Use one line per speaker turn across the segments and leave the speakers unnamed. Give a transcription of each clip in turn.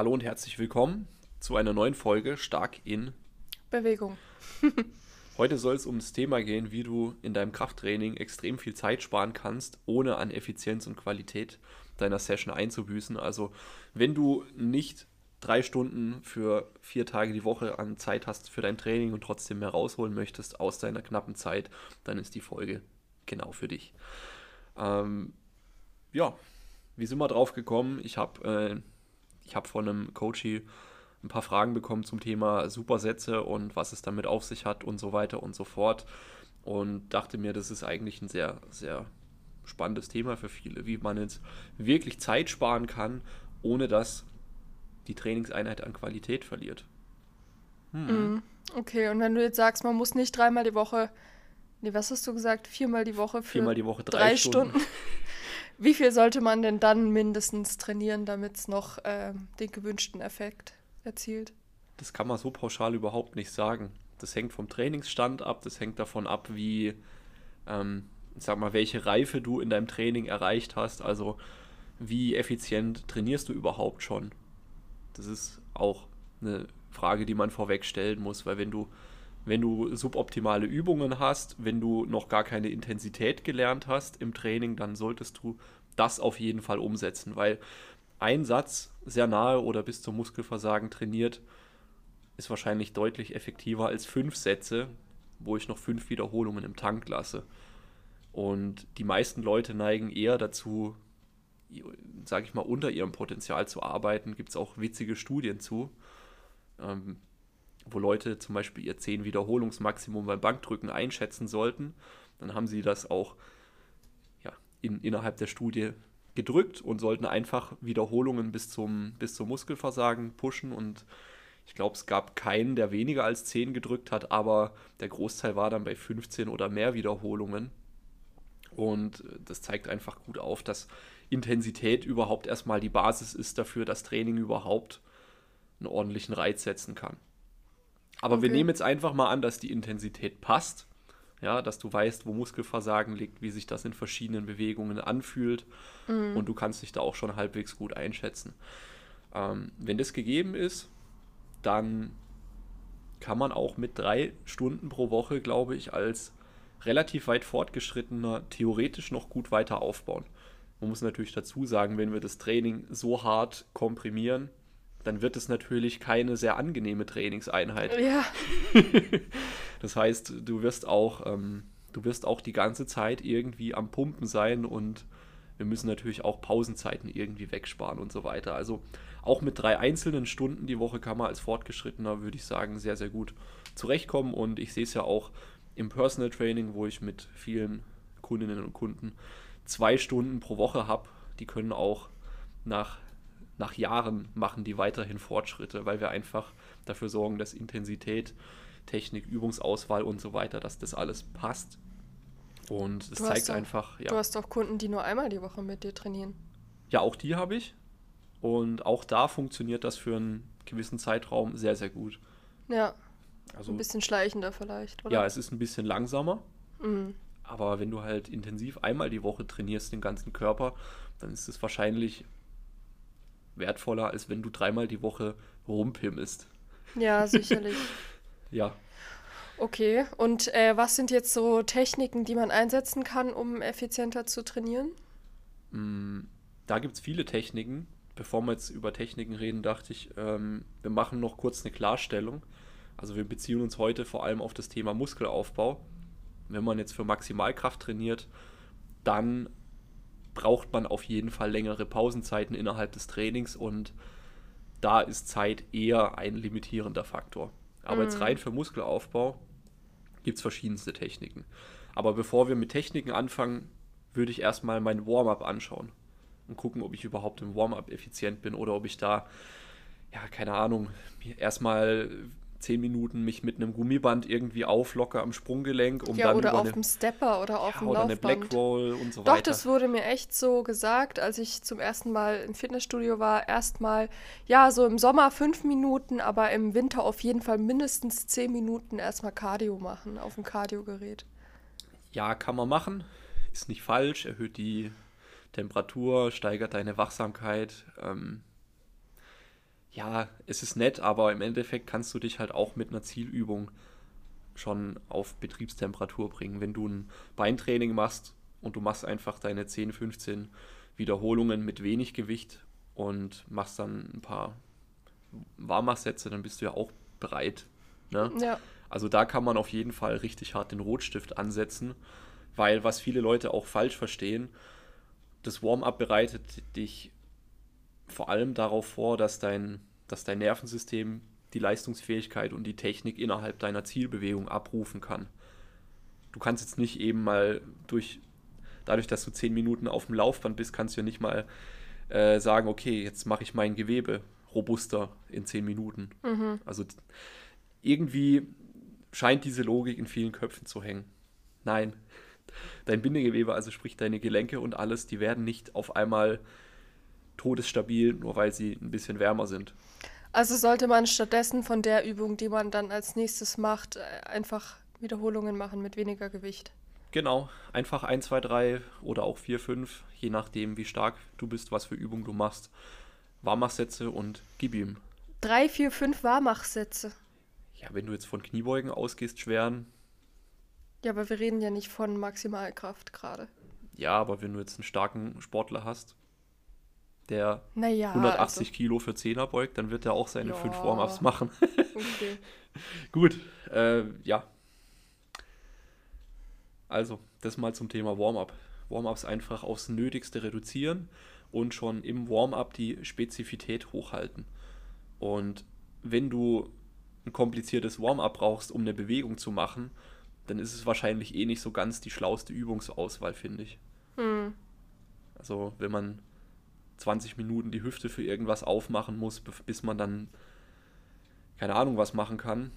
Hallo und herzlich willkommen zu einer neuen Folge Stark in
Bewegung.
Heute soll es um das Thema gehen, wie du in deinem Krafttraining extrem viel Zeit sparen kannst, ohne an Effizienz und Qualität deiner Session einzubüßen. Also wenn du nicht drei Stunden für vier Tage die Woche an Zeit hast für dein Training und trotzdem mehr rausholen möchtest aus deiner knappen Zeit, dann ist die Folge genau für dich. Ähm, ja, wie sind wir drauf gekommen? Ich habe äh, hab von einem Coachy ein paar Fragen bekommen zum Thema Supersätze und was es damit auf sich hat und so weiter und so fort. Und dachte mir, das ist eigentlich ein sehr, sehr spannendes Thema für viele, wie man jetzt wirklich Zeit sparen kann, ohne dass die Trainingseinheit an Qualität verliert.
Hm. Okay, und wenn du jetzt sagst, man muss nicht dreimal die Woche, nee, was hast du gesagt, viermal die Woche für
viermal die Woche drei,
drei Stunden. Stunden. Wie viel sollte man denn dann mindestens trainieren, damit es noch äh, den gewünschten Effekt erzielt?
Das kann man so pauschal überhaupt nicht sagen. Das hängt vom Trainingsstand ab, das hängt davon ab, wie, ähm, sag mal, welche Reife du in deinem Training erreicht hast. Also wie effizient trainierst du überhaupt schon? Das ist auch eine Frage, die man vorweg stellen muss, weil wenn du, wenn du suboptimale Übungen hast, wenn du noch gar keine Intensität gelernt hast im Training, dann solltest du das auf jeden Fall umsetzen, weil ein Satz sehr nahe oder bis zum Muskelversagen trainiert, ist wahrscheinlich deutlich effektiver als fünf Sätze, wo ich noch fünf Wiederholungen im Tank lasse. Und die meisten Leute neigen eher dazu, sage ich mal, unter ihrem Potenzial zu arbeiten. Gibt es auch witzige Studien zu, ähm, wo Leute zum Beispiel ihr 10 Wiederholungsmaximum beim Bankdrücken einschätzen sollten. Dann haben sie das auch ja, in, innerhalb der Studie gedrückt und sollten einfach Wiederholungen bis zum, bis zum Muskelversagen pushen. Und ich glaube, es gab keinen, der weniger als 10 gedrückt hat, aber der Großteil war dann bei 15 oder mehr Wiederholungen. Und das zeigt einfach gut auf, dass Intensität überhaupt erstmal die Basis ist dafür, dass Training überhaupt einen ordentlichen Reiz setzen kann. Aber okay. wir nehmen jetzt einfach mal an, dass die Intensität passt ja, dass du weißt, wo Muskelversagen liegt, wie sich das in verschiedenen Bewegungen anfühlt mhm. und du kannst dich da auch schon halbwegs gut einschätzen. Ähm, wenn das gegeben ist, dann kann man auch mit drei Stunden pro Woche, glaube ich, als relativ weit fortgeschrittener theoretisch noch gut weiter aufbauen. Man muss natürlich dazu sagen, wenn wir das Training so hart komprimieren, dann wird es natürlich keine sehr angenehme Trainingseinheit.
Ja.
das heißt, du wirst auch, ähm, du wirst auch die ganze Zeit irgendwie am Pumpen sein und wir müssen natürlich auch Pausenzeiten irgendwie wegsparen und so weiter. Also auch mit drei einzelnen Stunden die Woche kann man als Fortgeschrittener, würde ich sagen, sehr, sehr gut zurechtkommen. Und ich sehe es ja auch im Personal Training, wo ich mit vielen Kundinnen und Kunden zwei Stunden pro Woche habe. Die können auch nach nach Jahren machen die weiterhin Fortschritte, weil wir einfach dafür sorgen, dass Intensität, Technik, Übungsauswahl und so weiter, dass das alles passt. Und es zeigt
doch,
einfach,
ja. Du hast auch Kunden, die nur einmal die Woche mit dir trainieren.
Ja, auch die habe ich. Und auch da funktioniert das für einen gewissen Zeitraum sehr, sehr gut.
Ja. Also, ein bisschen schleichender vielleicht,
oder? Ja, es ist ein bisschen langsamer. Mhm. Aber wenn du halt intensiv einmal die Woche trainierst, den ganzen Körper, dann ist es wahrscheinlich wertvoller, als wenn du dreimal die Woche rumpimmelst.
Ja, sicherlich.
ja.
Okay, und äh, was sind jetzt so Techniken, die man einsetzen kann, um effizienter zu trainieren?
Mm, da gibt es viele Techniken. Bevor wir jetzt über Techniken reden, dachte ich, ähm, wir machen noch kurz eine Klarstellung. Also wir beziehen uns heute vor allem auf das Thema Muskelaufbau. Wenn man jetzt für Maximalkraft trainiert, dann braucht man auf jeden Fall längere Pausenzeiten innerhalb des Trainings und da ist Zeit eher ein limitierender Faktor. Aber mhm. jetzt rein für Muskelaufbau gibt es verschiedenste Techniken. Aber bevor wir mit Techniken anfangen, würde ich erstmal mein Warm-up anschauen und gucken, ob ich überhaupt im Warm-up effizient bin oder ob ich da, ja, keine Ahnung, erstmal zehn Minuten mich mit einem Gummiband irgendwie auflocke am Sprunggelenk.
Um ja, dann oder auf eine, dem Stepper oder auf ja, dem oder Laufband. eine Black Roll und so Doch, weiter. Doch, das wurde mir echt so gesagt, als ich zum ersten Mal im Fitnessstudio war. Erstmal, ja, so im Sommer fünf Minuten, aber im Winter auf jeden Fall mindestens zehn Minuten erstmal Cardio machen auf dem Cardiogerät.
Ja, kann man machen. Ist nicht falsch, erhöht die Temperatur, steigert deine Wachsamkeit. Ähm, ja, es ist nett, aber im Endeffekt kannst du dich halt auch mit einer Zielübung schon auf Betriebstemperatur bringen. Wenn du ein Beintraining machst und du machst einfach deine 10, 15 Wiederholungen mit wenig Gewicht und machst dann ein paar Warmachsätze, dann bist du ja auch bereit. Ne? Ja. Also da kann man auf jeden Fall richtig hart den Rotstift ansetzen, weil was viele Leute auch falsch verstehen, das Warm-up bereitet dich vor allem darauf vor, dass dein, dass dein Nervensystem die Leistungsfähigkeit und die Technik innerhalb deiner Zielbewegung abrufen kann. Du kannst jetzt nicht eben mal durch, dadurch, dass du zehn Minuten auf dem Laufband bist, kannst du ja nicht mal äh, sagen, okay, jetzt mache ich mein Gewebe robuster in zehn Minuten. Mhm. Also irgendwie scheint diese Logik in vielen Köpfen zu hängen. Nein, dein Bindegewebe, also sprich deine Gelenke und alles, die werden nicht auf einmal todesstabil, nur weil sie ein bisschen wärmer sind.
Also sollte man stattdessen von der Übung, die man dann als nächstes macht, äh, einfach Wiederholungen machen mit weniger Gewicht.
Genau, einfach 1, 2, 3 oder auch 4, 5, je nachdem, wie stark du bist, was für Übungen du machst. Warmachsätze und gib ihm.
3, 4, 5 Warmachsätze.
Ja, wenn du jetzt von Kniebeugen ausgehst, schweren.
Ja, aber wir reden ja nicht von Maximalkraft gerade.
Ja, aber wenn du jetzt einen starken Sportler hast, der naja, 180 also. Kilo für Zehner beugt, dann wird er auch seine ja. fünf Warm-Ups machen. okay. Gut, äh, ja. Also, das mal zum Thema Warm-Up. Warm-Ups einfach aufs Nötigste reduzieren und schon im Warm-Up die Spezifität hochhalten. Und wenn du ein kompliziertes Warm-up brauchst, um eine Bewegung zu machen, dann ist es wahrscheinlich eh nicht so ganz die schlauste Übungsauswahl, finde ich. Hm. Also, wenn man 20 Minuten die Hüfte für irgendwas aufmachen muss, bis man dann keine Ahnung was machen kann,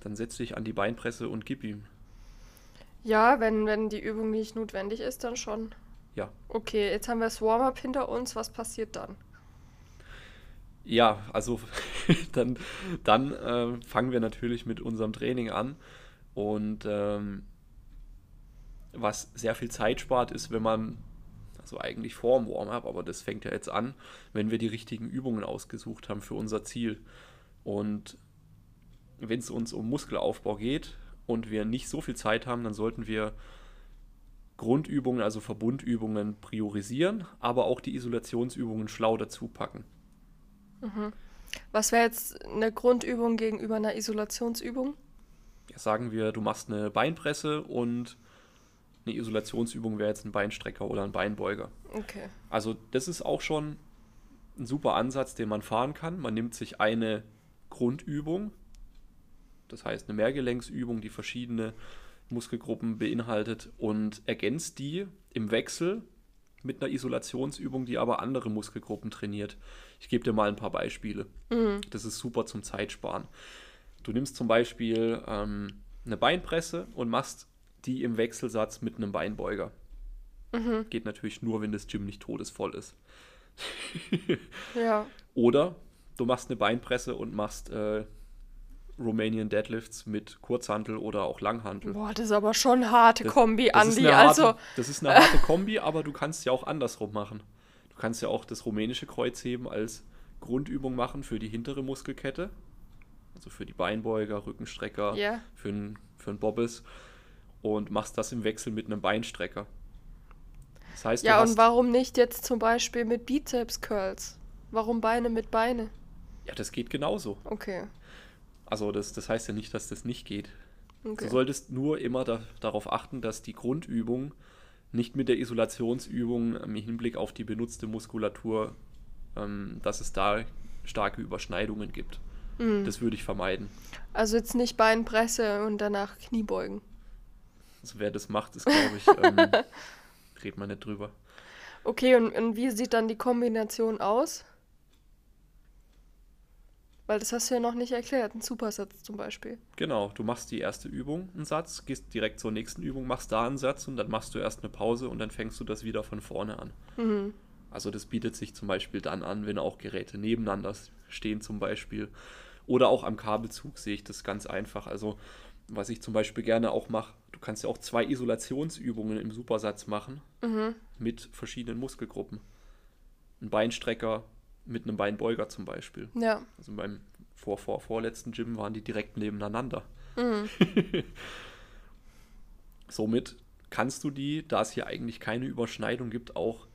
dann setz dich an die Beinpresse und gib ihm.
Ja, wenn, wenn die Übung nicht notwendig ist, dann schon.
Ja.
Okay, jetzt haben wir das Warm-up hinter uns. Was passiert dann?
Ja, also dann, dann äh, fangen wir natürlich mit unserem Training an. Und ähm, was sehr viel Zeit spart, ist, wenn man also eigentlich vor dem Warm-up, aber das fängt ja jetzt an, wenn wir die richtigen Übungen ausgesucht haben für unser Ziel. Und wenn es uns um Muskelaufbau geht und wir nicht so viel Zeit haben, dann sollten wir Grundübungen, also Verbundübungen priorisieren, aber auch die Isolationsübungen schlau dazu packen.
Mhm. Was wäre jetzt eine Grundübung gegenüber einer Isolationsübung?
Ja, sagen wir, du machst eine Beinpresse und eine Isolationsübung wäre jetzt ein Beinstrecker oder ein Beinbeuger.
Okay.
Also das ist auch schon ein super Ansatz, den man fahren kann. Man nimmt sich eine Grundübung, das heißt eine Mehrgelenksübung, die verschiedene Muskelgruppen beinhaltet und ergänzt die im Wechsel mit einer Isolationsübung, die aber andere Muskelgruppen trainiert. Ich gebe dir mal ein paar Beispiele. Mhm. Das ist super zum Zeitsparen. Du nimmst zum Beispiel ähm, eine Beinpresse und machst die im Wechselsatz mit einem Beinbeuger. Mhm. Geht natürlich nur, wenn das Gym nicht todesvoll ist.
ja.
Oder du machst eine Beinpresse und machst äh, Romanian Deadlifts mit Kurzhantel oder auch Langhantel.
Boah, das ist aber schon eine harte das, Kombi,
das
Andi.
also harte, das ist eine harte Kombi, aber du kannst ja auch andersrum machen. Du kannst ja auch das rumänische Kreuzheben als Grundübung machen für die hintere Muskelkette. Also für die Beinbeuger, Rückenstrecker,
yeah.
für einen für Bobbes und machst das im Wechsel mit einem Beinstrecker.
Das heißt, ja, und warum nicht jetzt zum Beispiel mit Bizeps Curls? Warum Beine mit Beine?
Ja, das geht genauso.
Okay.
Also das, das heißt ja nicht, dass das nicht geht. Okay. Du solltest nur immer da, darauf achten, dass die Grundübung nicht mit der Isolationsübung im Hinblick auf die benutzte Muskulatur, ähm, dass es da starke Überschneidungen gibt. Mhm. Das würde ich vermeiden.
Also jetzt nicht Beinpresse und danach Kniebeugen.
Also wer das macht, ist, glaube ich, ähm, redet man nicht drüber.
Okay, und, und wie sieht dann die Kombination aus? Weil das hast du ja noch nicht erklärt, ein Supersatz zum Beispiel.
Genau, du machst die erste Übung, einen Satz, gehst direkt zur nächsten Übung, machst da einen Satz und dann machst du erst eine Pause und dann fängst du das wieder von vorne an. Mhm. Also das bietet sich zum Beispiel dann an, wenn auch Geräte nebeneinander stehen zum Beispiel. Oder auch am Kabelzug sehe ich das ganz einfach. Also was ich zum Beispiel gerne auch mache, du kannst ja auch zwei Isolationsübungen im Supersatz machen mhm. mit verschiedenen Muskelgruppen. Ein Beinstrecker mit einem Beinbeuger zum Beispiel. Ja. Also beim vor, vor, vorletzten Gym waren die direkt nebeneinander. Mhm. Somit kannst du die, da es hier eigentlich keine Überschneidung gibt, auch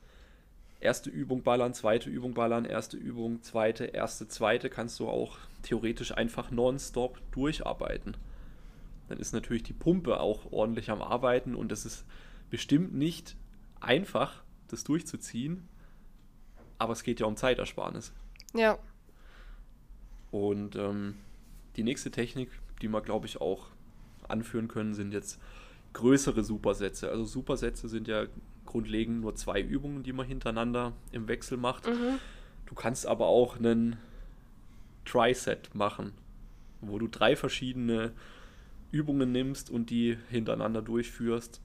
erste Übung ballern, zweite Übung ballern, erste Übung, zweite, erste, zweite, kannst du auch theoretisch einfach nonstop durcharbeiten. Dann ist natürlich die Pumpe auch ordentlich am Arbeiten und es ist bestimmt nicht einfach, das durchzuziehen, aber es geht ja um Zeitersparnis. Ja. Und ähm, die nächste Technik, die wir, glaube ich, auch anführen können, sind jetzt größere Supersätze. Also Supersätze sind ja grundlegend nur zwei Übungen, die man hintereinander im Wechsel macht. Mhm. Du kannst aber auch einen Tri-Set machen, wo du drei verschiedene Übungen nimmst und die hintereinander durchführst.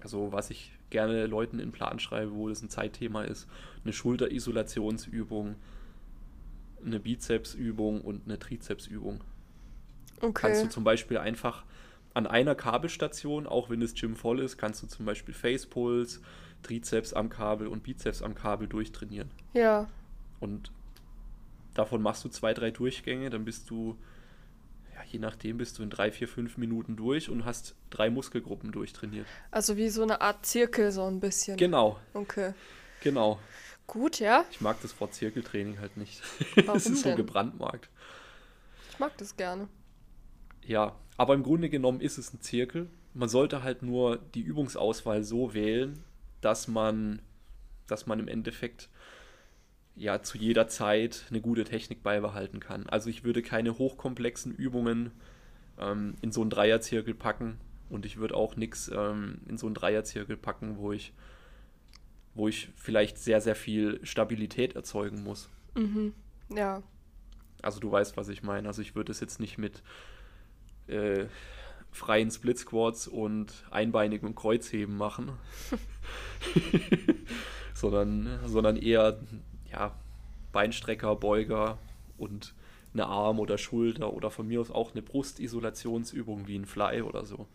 Also was ich gerne Leuten in Plan schreibe, wo das ein Zeitthema ist. Eine Schulterisolationsübung, eine Bizepsübung und eine Trizepsübung. Okay. Kannst du zum Beispiel einfach an einer Kabelstation, auch wenn das Gym voll ist, kannst du zum Beispiel Facepuls, Trizeps am Kabel und Bizeps am Kabel durchtrainieren. Ja. Und davon machst du zwei, drei Durchgänge, dann bist du, ja, je nachdem, bist du in drei, vier, fünf Minuten durch und hast drei Muskelgruppen durchtrainiert.
Also wie so eine Art Zirkel, so ein bisschen.
Genau. Okay. Genau.
Gut, ja.
Ich mag das Wort Zirkeltraining halt nicht. Warum es ist so denn? gebrandmarkt.
Ich mag das gerne.
Ja, aber im Grunde genommen ist es ein Zirkel. Man sollte halt nur die Übungsauswahl so wählen, dass man, dass man im Endeffekt ja zu jeder Zeit eine gute Technik beibehalten kann. Also ich würde keine hochkomplexen Übungen ähm, in so einen Dreierzirkel packen und ich würde auch nichts ähm, in so einen Dreierzirkel packen, wo ich, wo ich vielleicht sehr, sehr viel Stabilität erzeugen muss. Mhm. Ja. Also du weißt, was ich meine. Also ich würde es jetzt nicht mit äh, freien Split Squats und einbeinigen Kreuzheben machen, sondern, sondern eher ja, Beinstrecker, Beuger und eine Arm- oder Schulter oder von mir aus auch eine Brustisolationsübung wie ein Fly oder so.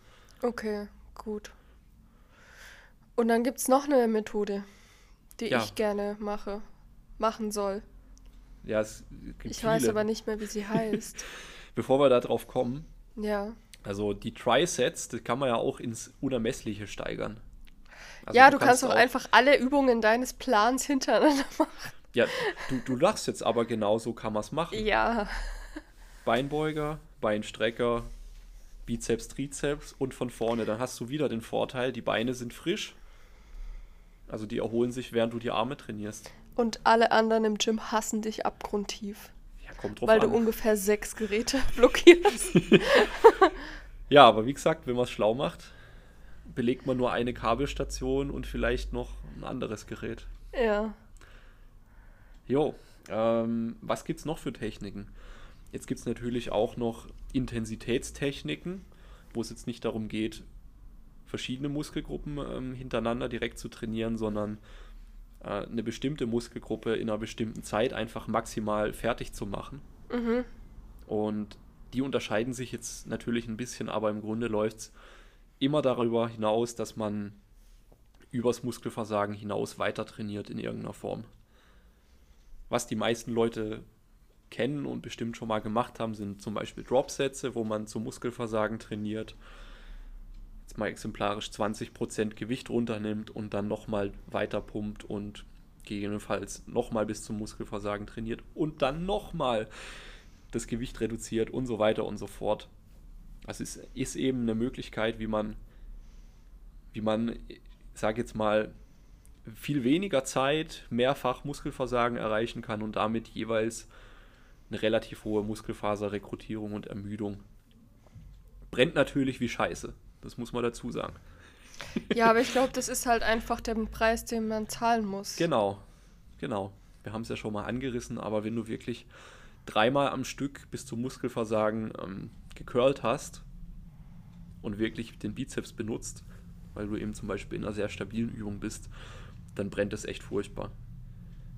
Okay, gut. Und dann gibt es noch eine Methode, die ja. ich gerne mache, machen soll. Ja, es gibt Ich viele. weiß aber nicht mehr, wie sie heißt.
Bevor wir da drauf kommen, ja. Also die Trisets, das kann man ja auch ins Unermessliche steigern.
Also ja, du, du kannst, kannst auch einfach alle Übungen deines Plans hintereinander machen.
Ja, du, du lachst jetzt aber genauso kann man es machen. Ja. Beinbeuger, Beinstrecker, Bizeps, Trizeps und von vorne. Dann hast du wieder den Vorteil, die Beine sind frisch. Also die erholen sich, während du die Arme trainierst.
Und alle anderen im Gym hassen dich abgrundtief. Kommt drauf Weil an. du ungefähr sechs Geräte blockierst.
ja, aber wie gesagt, wenn man es schlau macht, belegt man nur eine Kabelstation und vielleicht noch ein anderes Gerät. Ja. Jo, ähm, was gibt es noch für Techniken? Jetzt gibt es natürlich auch noch Intensitätstechniken, wo es jetzt nicht darum geht, verschiedene Muskelgruppen ähm, hintereinander direkt zu trainieren, sondern äh, eine bestimmte Muskelgruppe in einer bestimmten Zeit einfach maximal fertig zu machen. Mhm. Und die unterscheiden sich jetzt natürlich ein bisschen, aber im Grunde läuft es immer darüber hinaus, dass man übers Muskelversagen hinaus weiter trainiert in irgendeiner Form. Was die meisten Leute kennen und bestimmt schon mal gemacht haben, sind zum Beispiel Dropsätze, wo man zum Muskelversagen trainiert jetzt mal exemplarisch 20% Gewicht runternimmt und dann nochmal weiter pumpt und gegebenenfalls nochmal bis zum Muskelversagen trainiert und dann nochmal das Gewicht reduziert und so weiter und so fort. Das ist, ist eben eine Möglichkeit, wie man, wie man, ich sage jetzt mal, viel weniger Zeit mehrfach Muskelversagen erreichen kann und damit jeweils eine relativ hohe Muskelfaserrekrutierung und Ermüdung. Brennt natürlich wie Scheiße. Das muss man dazu sagen.
Ja, aber ich glaube, das ist halt einfach der Preis, den man zahlen muss.
Genau, genau. Wir haben es ja schon mal angerissen, aber wenn du wirklich dreimal am Stück bis zum Muskelversagen ähm, gecurlt hast und wirklich den Bizeps benutzt, weil du eben zum Beispiel in einer sehr stabilen Übung bist, dann brennt es echt furchtbar.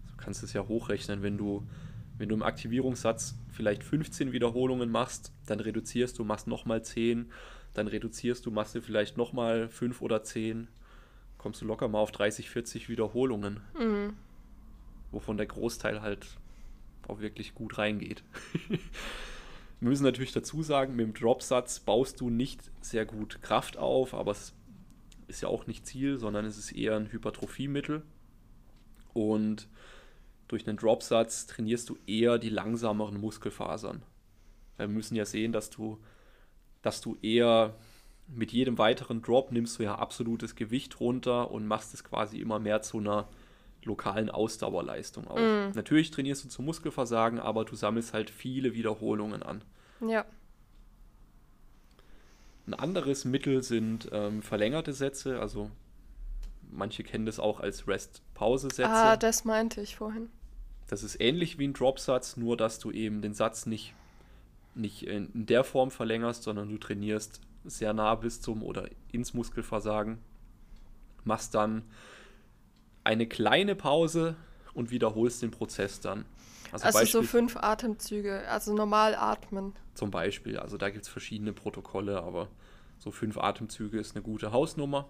Du kannst es ja hochrechnen, wenn du, wenn du im Aktivierungssatz vielleicht 15 Wiederholungen machst, dann reduzierst du, machst nochmal 10, dann reduzierst du, machst du vielleicht nochmal fünf oder zehn, kommst du locker mal auf 30, 40 Wiederholungen. Mhm. Wovon der Großteil halt auch wirklich gut reingeht. Wir müssen natürlich dazu sagen, mit dem Dropsatz baust du nicht sehr gut Kraft auf, aber es ist ja auch nicht Ziel, sondern es ist eher ein Hypertrophiemittel. Und durch einen Dropsatz trainierst du eher die langsameren Muskelfasern. Weil wir müssen ja sehen, dass du, dass du eher mit jedem weiteren Drop nimmst du ja absolutes Gewicht runter und machst es quasi immer mehr zu einer lokalen Ausdauerleistung auch. Mm. Natürlich trainierst du zum Muskelversagen, aber du sammelst halt viele Wiederholungen an. Ja. Ein anderes Mittel sind ähm, verlängerte Sätze, also manche kennen das auch als Rest-Pause-Sätze.
Ah, das meinte ich vorhin.
Das ist ähnlich wie ein Dropsatz, nur dass du eben den Satz nicht, nicht in der Form verlängerst, sondern du trainierst sehr nah bis zum oder ins Muskelversagen, machst dann eine kleine Pause und wiederholst den Prozess dann.
Also, also so fünf Atemzüge, also normal atmen.
Zum Beispiel, also da gibt es verschiedene Protokolle, aber so fünf Atemzüge ist eine gute Hausnummer.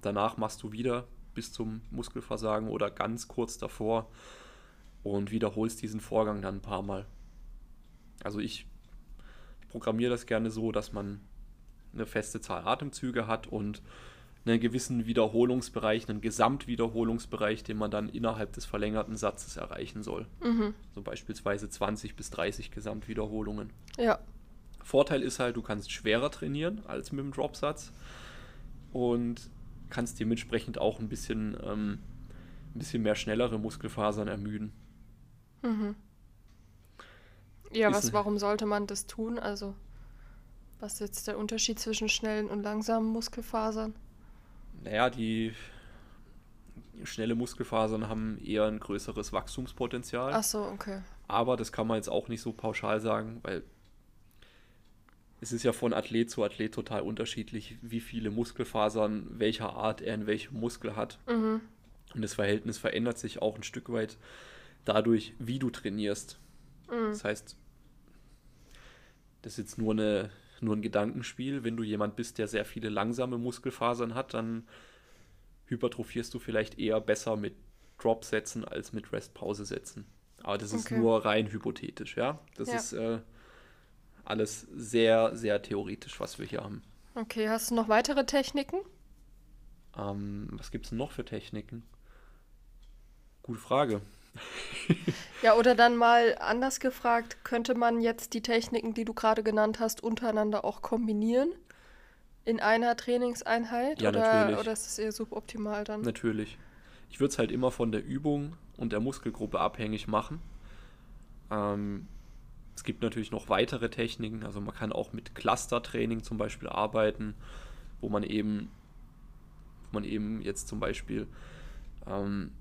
danach machst du wieder bis zum Muskelversagen oder ganz kurz davor und wiederholst diesen Vorgang dann ein paar Mal. Also ich, ich programmiere das gerne so, dass man eine feste Zahl Atemzüge hat und einen gewissen Wiederholungsbereich, einen Gesamtwiederholungsbereich, den man dann innerhalb des verlängerten Satzes erreichen soll. Mhm. So beispielsweise 20 bis 30 Gesamtwiederholungen. Ja. Vorteil ist halt, du kannst schwerer trainieren als mit dem Dropsatz und kannst dementsprechend auch ein bisschen, ähm, ein bisschen mehr schnellere Muskelfasern ermüden. Mhm.
Ja, was, warum sollte man das tun? Also, was ist jetzt der Unterschied zwischen schnellen und langsamen Muskelfasern?
naja, die schnelle Muskelfasern haben eher ein größeres Wachstumspotenzial.
Ach so, okay.
Aber das kann man jetzt auch nicht so pauschal sagen, weil es ist ja von Athlet zu Athlet total unterschiedlich, wie viele Muskelfasern welcher Art er in welchem Muskel hat. Mhm. Und das Verhältnis verändert sich auch ein Stück weit dadurch, wie du trainierst. Mhm. Das heißt, das ist jetzt nur eine, nur ein Gedankenspiel. Wenn du jemand bist, der sehr viele langsame Muskelfasern hat, dann hypertrophierst du vielleicht eher besser mit Drop-Sätzen als mit Rest-Pause-Sätzen. Aber das ist okay. nur rein hypothetisch, ja. Das ja. ist äh, alles sehr, sehr theoretisch, was wir hier haben.
Okay, hast du noch weitere Techniken?
Ähm, was gibt es noch für Techniken? Gute Frage.
ja, oder dann mal anders gefragt, könnte man jetzt die Techniken, die du gerade genannt hast, untereinander auch kombinieren? In einer Trainingseinheit?
Ja,
oder,
natürlich.
Oder ist es eher suboptimal dann?
Natürlich. Ich würde es halt immer von der Übung und der Muskelgruppe abhängig machen. Ähm, es gibt natürlich noch weitere Techniken, also man kann auch mit Cluster-Training zum Beispiel arbeiten, wo man eben, wo man eben jetzt zum Beispiel ähm,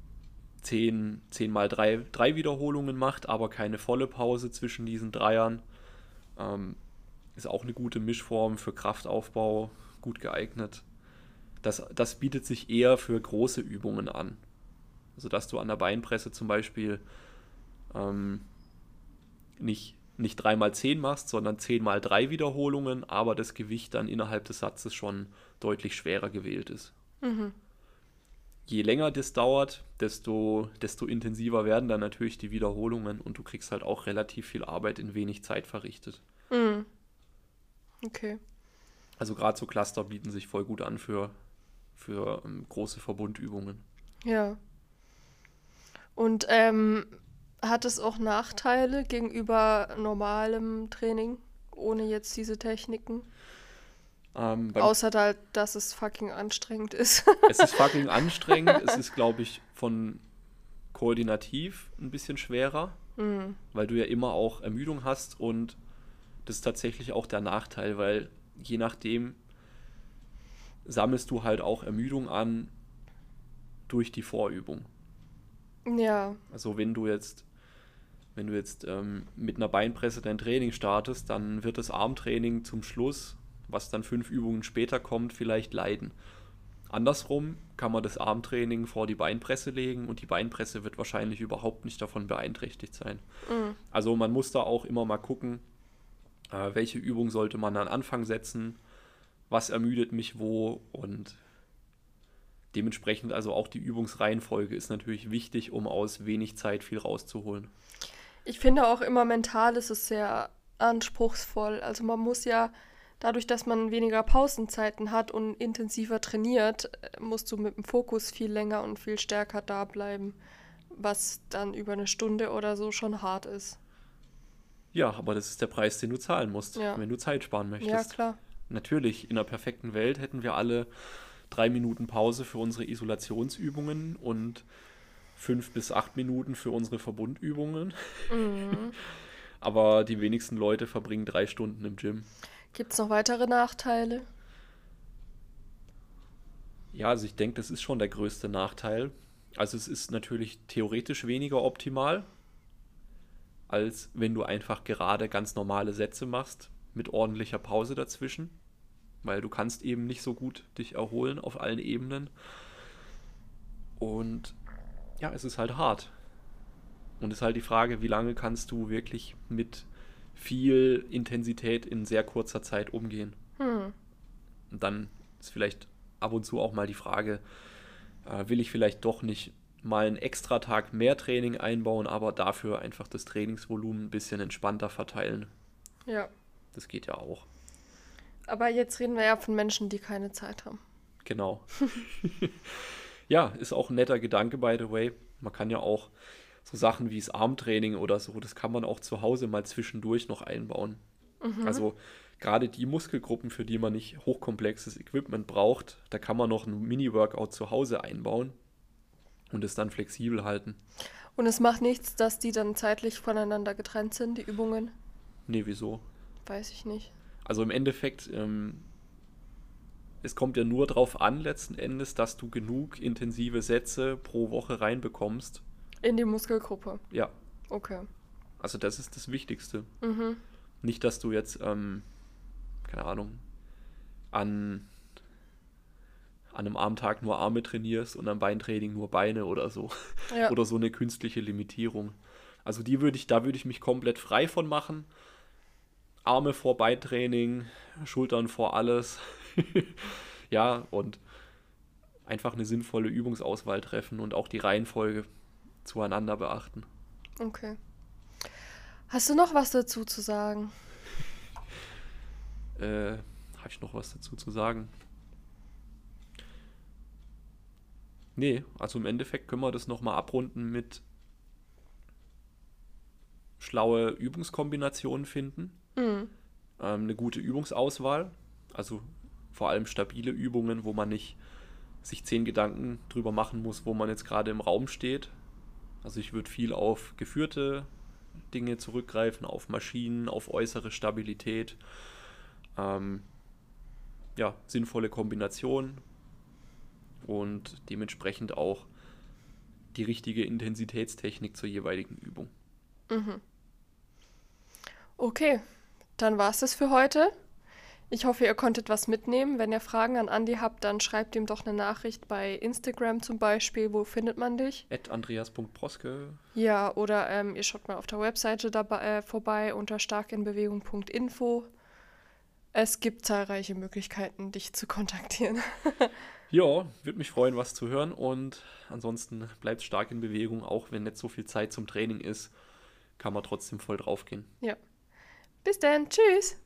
10, 10 mal 3, 3 Wiederholungen macht, aber keine volle Pause zwischen diesen Dreiern. Ähm, ist auch eine gute Mischform für Kraftaufbau, gut geeignet. Das, das bietet sich eher für große Übungen an. Also dass du an der Beinpresse zum Beispiel ähm, nicht, nicht 3 mal 10 machst, sondern 10 mal 3 Wiederholungen, aber das Gewicht dann innerhalb des Satzes schon deutlich schwerer gewählt ist. Mhm je länger das dauert, desto, desto intensiver werden dann natürlich die Wiederholungen und du kriegst halt auch relativ viel Arbeit in wenig Zeit verrichtet. Mhm. Okay. Also gerade so Cluster bieten sich voll gut an für, für ähm, große Verbundübungen.
Ja. Und ähm, hat es auch Nachteile gegenüber normalem Training, ohne jetzt diese Techniken? Ähm, Außer da, dass es fucking anstrengend ist.
es ist fucking anstrengend. es ist, glaube ich, von koordinativ ein bisschen schwerer, mhm. weil du ja immer auch Ermüdung hast und das ist tatsächlich auch der Nachteil, weil je nachdem sammelst du halt auch Ermüdung an durch die Vorübung. Ja. Also wenn du jetzt wenn du jetzt ähm, mit einer Beinpresse dein Training startest, dann wird das Armtraining zum Schluss was dann fünf Übungen später kommt, vielleicht leiden. Andersrum kann man das Armtraining vor die Beinpresse legen und die Beinpresse wird wahrscheinlich überhaupt nicht davon beeinträchtigt sein. Mhm. Also man muss da auch immer mal gucken, äh, welche Übung sollte man an Anfang setzen, was ermüdet mich wo und dementsprechend also auch die Übungsreihenfolge ist natürlich wichtig, um aus wenig Zeit viel rauszuholen.
Ich finde auch immer mental ist es sehr anspruchsvoll. Also man muss ja dadurch, dass man weniger Pausenzeiten hat und intensiver trainiert, musst du mit dem Fokus viel länger und viel stärker da bleiben, was dann über eine Stunde oder so schon hart ist.
Ja, aber das ist der Preis, den du zahlen musst, ja. wenn du Zeit sparen möchtest. Ja, klar. Natürlich, in einer perfekten Welt hätten wir alle drei Minuten Pause für unsere Isolationsübungen und fünf bis acht Minuten für unsere Verbundübungen. Mhm. aber die wenigsten Leute verbringen drei Stunden im Gym.
Gibt es noch weitere Nachteile?
Ja, also ich denke, das ist schon der größte Nachteil. Also es ist natürlich theoretisch weniger optimal, als wenn du einfach gerade ganz normale Sätze machst mit ordentlicher Pause dazwischen, weil du kannst eben nicht so gut dich erholen auf allen Ebenen. Und ja, es ist halt hart. Und es ist halt die Frage, wie lange kannst du wirklich mit viel Intensität in sehr kurzer Zeit umgehen. Hm. Und dann ist vielleicht ab und zu auch mal die Frage, äh, will ich vielleicht doch nicht mal einen extra Tag mehr Training einbauen, aber dafür einfach das Trainingsvolumen ein bisschen entspannter verteilen. Ja. Das geht ja auch.
Aber jetzt reden wir ja von Menschen, die keine Zeit haben.
Genau. ja, ist auch ein netter Gedanke, by the way. Man kann ja auch so Sachen wie das Armtraining oder so, das kann man auch zu Hause mal zwischendurch noch einbauen. Mhm. Also gerade die Muskelgruppen, für die man nicht hochkomplexes Equipment braucht, da kann man noch ein Mini-Workout zu Hause einbauen und es dann flexibel halten.
Und es macht nichts, dass die dann zeitlich voneinander getrennt sind, die Übungen?
Nee, wieso?
Weiß ich nicht.
Also im Endeffekt, ähm, es kommt ja nur darauf an, letzten Endes, dass du genug intensive Sätze pro Woche reinbekommst,
in die Muskelgruppe?
Ja.
Okay.
Also das ist das Wichtigste. Mhm. Nicht, dass du jetzt, ähm, keine Ahnung, an, an einem Armtag nur Arme trainierst und am Beintraining nur Beine oder so. Ja. oder so eine künstliche Limitierung. Also die würde ich, da würde ich mich komplett frei von machen. Arme vor Beintraining, Schultern vor alles. ja, und einfach eine sinnvolle Übungsauswahl treffen und auch die Reihenfolge zueinander beachten.
Okay. Hast du noch was dazu zu sagen?
äh, habe ich noch was dazu zu sagen? Nee, also im Endeffekt können wir das nochmal abrunden mit schlaue Übungskombinationen finden. Mhm. Ähm, eine gute Übungsauswahl. Also vor allem stabile Übungen, wo man nicht sich zehn Gedanken drüber machen muss, wo man jetzt gerade im Raum steht, also ich würde viel auf geführte Dinge zurückgreifen, auf Maschinen, auf äußere Stabilität. Ähm, ja, sinnvolle Kombination und dementsprechend auch die richtige Intensitätstechnik zur jeweiligen Übung. Mhm.
Okay, dann war es das für heute. Ich hoffe, ihr konntet was mitnehmen. Wenn ihr Fragen an Andi habt, dann schreibt ihm doch eine Nachricht bei Instagram zum Beispiel. Wo findet man dich?
At andreas.proske.
Ja, oder ähm, ihr schaut mal auf der Webseite dabei, äh, vorbei unter starkinbewegung.info. Es gibt zahlreiche Möglichkeiten, dich zu kontaktieren.
ja, würde mich freuen, was zu hören. Und ansonsten bleibt stark in Bewegung, auch wenn nicht so viel Zeit zum Training ist, kann man trotzdem voll drauf gehen.
Ja. Bis dann. Tschüss.